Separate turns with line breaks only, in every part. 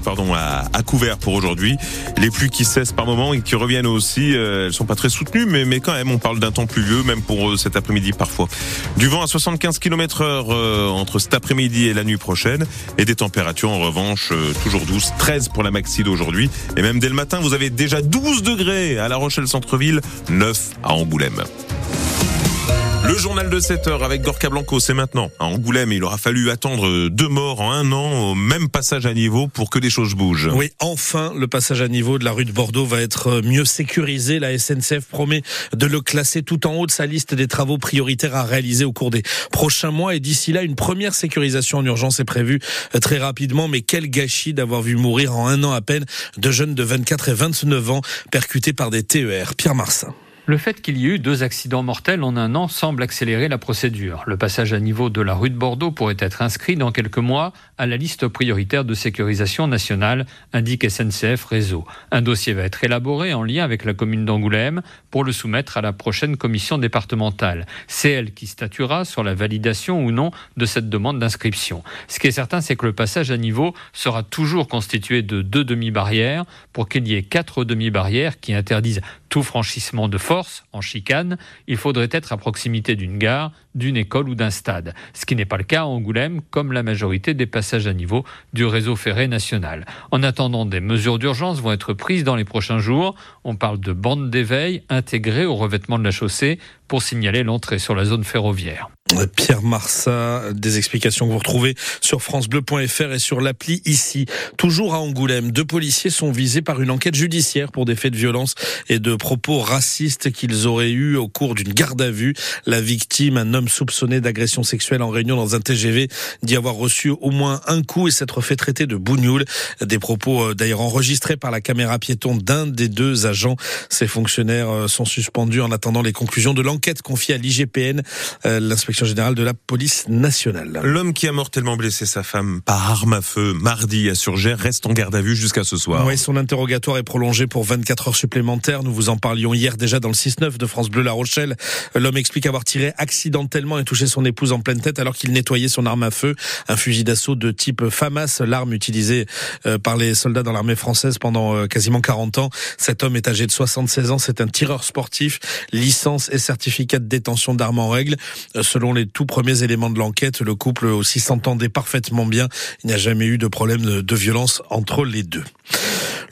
pardon à, couvert pour aujourd'hui. Les pluies qui cessent par moment et qui reviennent aussi, euh, elles sont pas très soutenues, mais, mais quand même, on parle d'un temps pluvieux, même pour cet après-midi parfois. Du vent à 75 km heure entre cet après-midi et la nuit prochaine, et des températures en revanche toujours douces, 13 pour la maxi d'aujourd'hui, et même dès le matin, vous avez déjà 12 degrés à La Rochelle centre-ville, 9 à Angoulême. Le journal de 7 heures avec Gorka Blanco, c'est maintenant. À Angoulême, il aura fallu attendre deux morts en un an au même passage à niveau pour que les choses bougent.
Oui, enfin, le passage à niveau de la rue de Bordeaux va être mieux sécurisé. La SNCF promet de le classer tout en haut de sa liste des travaux prioritaires à réaliser au cours des prochains mois. Et d'ici là, une première sécurisation en urgence est prévue très rapidement. Mais quel gâchis d'avoir vu mourir en un an à peine deux jeunes de 24 et 29 ans percutés par des TER. Pierre Marsin.
Le fait qu'il y ait eu deux accidents mortels en un an semble accélérer la procédure. Le passage à niveau de la rue de Bordeaux pourrait être inscrit dans quelques mois à la liste prioritaire de sécurisation nationale, indique SNCF Réseau. Un dossier va être élaboré en lien avec la commune d'Angoulême pour le soumettre à la prochaine commission départementale. C'est elle qui statuera sur la validation ou non de cette demande d'inscription. Ce qui est certain, c'est que le passage à niveau sera toujours constitué de deux demi-barrières pour qu'il y ait quatre demi-barrières qui interdisent tout franchissement de force en chicane, il faudrait être à proximité d'une gare, d'une école ou d'un stade, ce qui n'est pas le cas à Angoulême, comme la majorité des passages à niveau du réseau ferré national. En attendant, des mesures d'urgence vont être prises dans les prochains jours. On parle de bandes d'éveil intégrées au revêtement de la chaussée pour signaler l'entrée sur la zone ferroviaire.
Pierre Marsat, des explications que vous retrouvez sur francebleu.fr et sur l'appli ici. Toujours à Angoulême, deux policiers sont visés par une enquête judiciaire pour des faits de violence et de propos racistes qu'ils auraient eus au cours d'une garde à vue. La victime, un homme soupçonné d'agression sexuelle en réunion dans un TGV, dit avoir reçu au moins un coup et s'être fait traiter de bougnoul. Des propos euh, d'ailleurs enregistrés par la caméra piéton d'un des deux agents. Ces fonctionnaires euh, sont suspendus en attendant les conclusions de l'enquête confiée à l'IGPN, euh, l'inspection générale de la police nationale.
L'homme qui a mortellement blessé sa femme par arme à feu mardi à Surgère reste en garde à vue jusqu'à ce soir.
Oui, son interrogatoire est prolongé pour 24 heures supplémentaires. Nous vous en parlions hier déjà dans le 6-9 de France Bleu La Rochelle. L'homme explique avoir tiré accidentellement et touché son épouse en pleine tête alors qu'il nettoyait son arme à feu, un fusil d'assaut de type FAMAS, l'arme utilisée euh, par les soldats dans l'armée française pendant euh, quasiment 40 ans. Cet homme est âgé de 76 ans, c'est un tireur sportif, licence et certificat de détention d'armes en règle. Euh, selon les tout premiers éléments de l'enquête, le couple aussi s'entendait parfaitement bien. Il n'y a jamais eu de problème de violence entre les deux.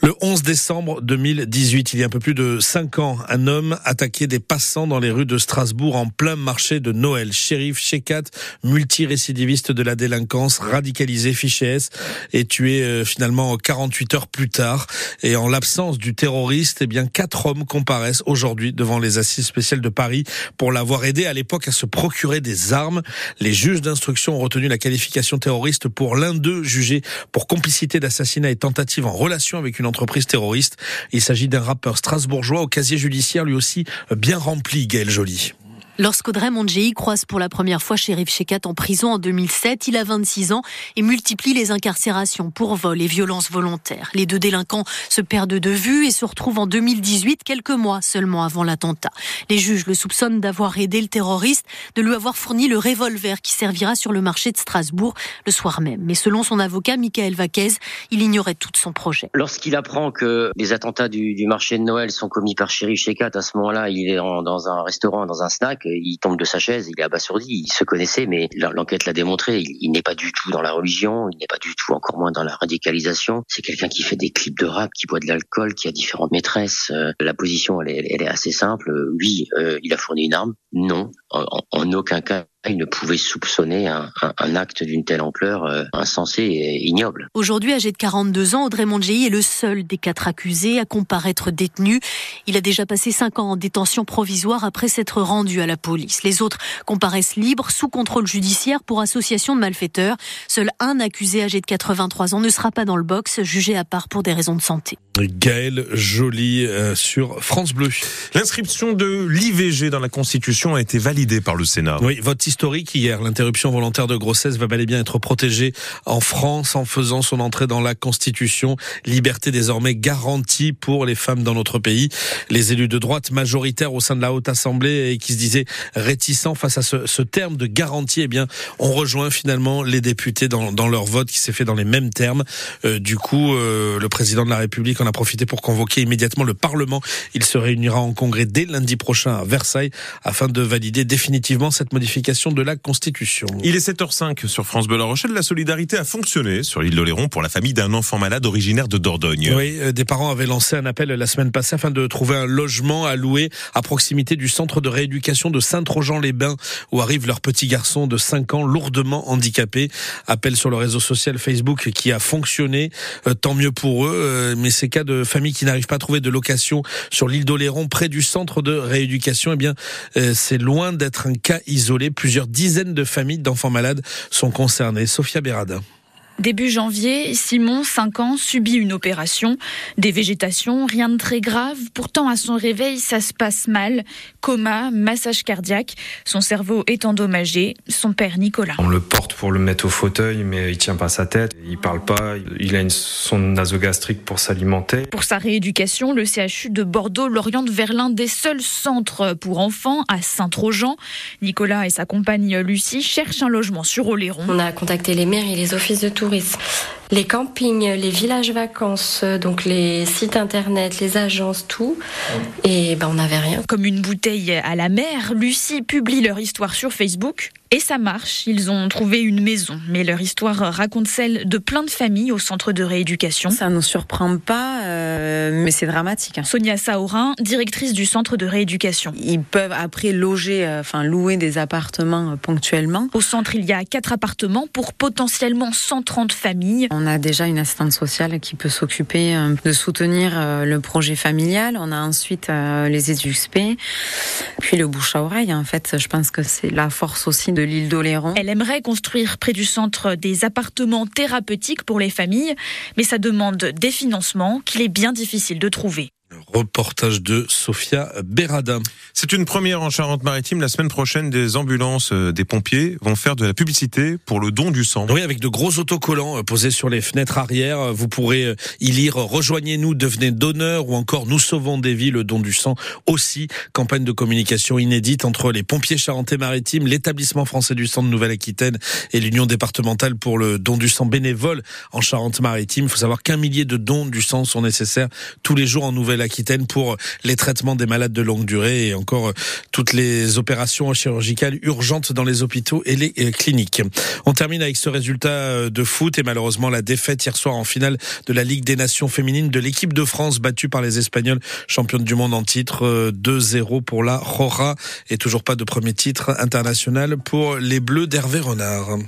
Le 11 décembre 2018, il y a un peu plus de 5 ans, un homme attaquait des passants dans les rues de Strasbourg en plein marché de Noël. Shérif Shekat, multirécidiviste de la délinquance, radicalisé, fiché S, est tué euh, finalement 48 heures plus tard. Et en l'absence du terroriste, eh bien quatre hommes comparaissent aujourd'hui devant les assises spéciales de Paris pour l'avoir aidé à l'époque à se procurer des armes. Les juges d'instruction ont retenu la qualification terroriste pour l'un d'eux jugé pour complicité d'assassinat et tentative en relation avec une entreprise terroriste. Il s'agit d'un rappeur strasbourgeois au casier judiciaire lui aussi bien rempli, Gaël Joly.
Lorsqu'Audrey Mondjei croise pour la première fois Shérif Shekat en prison en 2007, il a 26 ans et multiplie les incarcérations pour vol et violences volontaires. Les deux délinquants se perdent de vue et se retrouvent en 2018, quelques mois seulement avant l'attentat. Les juges le soupçonnent d'avoir aidé le terroriste, de lui avoir fourni le revolver qui servira sur le marché de Strasbourg le soir même. Mais selon son avocat, Michael Vaquez, il ignorait tout son projet.
Lorsqu'il apprend que les attentats du, marché de Noël sont commis par Shérif Shekat, à ce moment-là, il est dans un restaurant, dans un snack, il tombe de sa chaise, il est abasourdi, il se connaissait, mais l'enquête l'a démontré, il, n'est pas du tout dans la religion, il n'est pas du tout encore moins dans la radicalisation. C'est quelqu'un qui fait des clips de rap, qui boit de l'alcool, qui a différentes maîtresses. Euh, la position, elle est, assez simple. Oui, euh, il a fourni une arme. Non, en aucun cas il ne pouvait soupçonner un, acte d'une telle ampleur euh, insensé et ignoble.
Aujourd'hui, âgé de 42 ans, Audrey Mondjei est le seul des quatre accusés à comparaître détenu. Il a déjà passé cinq ans en détention provisoire après s'être rendu à la police. Les autres comparaissent libres, sous contrôle judiciaire pour association de malfaiteurs. Seul un accusé âgé de 83 ans ne sera pas dans le box, jugé à part pour des raisons de santé.
Gaël Joly euh, sur France Bleu.
L'inscription de l'IVG dans la Constitution a été validée par le Sénat.
Oui, votre historique hier. L'interruption volontaire de grossesse va bel et bien être protégée en France en faisant son entrée dans la Constitution. Liberté désormais garantie pour les femmes dans notre pays. Les élus de droite majoritaires au sein de la Haute Assemblée et qui se disaient réticents face à ce, ce terme de garantie, eh bien, ont rejoint finalement les députés dans, dans leur vote qui s'est fait dans les mêmes termes. Euh, du coup, euh, le président de la République en a profité pour convoquer immédiatement le Parlement. Il se réunira en congrès dès lundi prochain à Versailles afin de valider définitivement cette modification de la Constitution.
Il est 7h05 sur France Bleu La Rochelle. La solidarité a fonctionné sur l'île d'Oléron pour la famille d'un enfant malade originaire de Dordogne.
Oui, euh, des parents avaient lancé un appel la semaine passée afin de trouver un logement à louer à proximité du centre de rééducation de Saint-Trojan-les-Bains où arrive leur petit garçon de 5 ans lourdement handicapé. Appel sur le réseau social Facebook qui a fonctionné. Euh, tant mieux pour eux, euh, mais ces cas de familles qui n'arrivent pas à trouver de location sur l'île d'Oléron près du centre de rééducation, eh bien, c'est loin d'être un cas isolé. Plusieurs dizaines de familles d'enfants malades sont concernées. Sophia Berada.
Début janvier, Simon, 5 ans, subit une opération. Des végétations, rien de très grave. Pourtant, à son réveil, ça se passe mal. Coma, massage cardiaque. Son cerveau est endommagé. Son père, Nicolas.
On le porte pour le mettre au fauteuil, mais il tient pas sa tête. Il parle pas. Il a une sonde nasogastrique pour s'alimenter.
Pour sa rééducation, le CHU de Bordeaux l'oriente vers l'un des seuls centres pour enfants à Saint-Trojan. Nicolas et sa compagne Lucie cherchent un logement sur Oléron.
On a contacté les mairies, les offices de tourisme les campings, les villages vacances, donc les sites internet, les agences, tout. Et ben on n'avait rien.
Comme une bouteille à la mer, Lucie publie leur histoire sur Facebook. Et ça marche, ils ont trouvé une maison, mais leur histoire raconte celle de plein de familles au centre de rééducation.
Ça ne nous surprend pas, euh, mais c'est dramatique. Hein.
Sonia Saorin, directrice du centre de rééducation.
Ils peuvent après loger, euh, enfin louer des appartements euh, ponctuellement.
Au centre, il y a quatre appartements pour potentiellement 130 familles.
On a déjà une assistante sociale qui peut s'occuper de soutenir le projet familial. On a ensuite les EduxP, puis le bouche à oreille. En fait, je pense que c'est la force aussi de l'île d'Oléron.
Elle aimerait construire près du centre des appartements thérapeutiques pour les familles, mais ça demande des financements qu'il est bien difficile de trouver.
Reportage de Sophia Berada.
C'est une première en Charente-Maritime. La semaine prochaine, des ambulances euh, des pompiers vont faire de la publicité pour le don du sang.
Oui, avec de gros autocollants euh, posés sur les fenêtres arrière. Euh, vous pourrez y lire Rejoignez-nous, devenez donneur ou encore Nous sauvons des vies, le don du sang aussi. Campagne de communication inédite entre les pompiers charentais-maritimes, l'établissement français du sang de Nouvelle-Aquitaine et l'Union départementale pour le don du sang bénévole en Charente-Maritime. Il faut savoir qu'un millier de dons du sang sont nécessaires tous les jours en Nouvelle-Aquitaine pour les traitements des malades de longue durée et encore euh, toutes les opérations chirurgicales urgentes dans les hôpitaux et les euh, cliniques. On termine avec ce résultat euh, de foot et malheureusement la défaite hier soir en finale de la Ligue des Nations féminines de l'équipe de France battue par les Espagnols, championne du monde en titre 2-0 pour la Rora et toujours pas de premier titre international pour les Bleus d'Hervé Renard.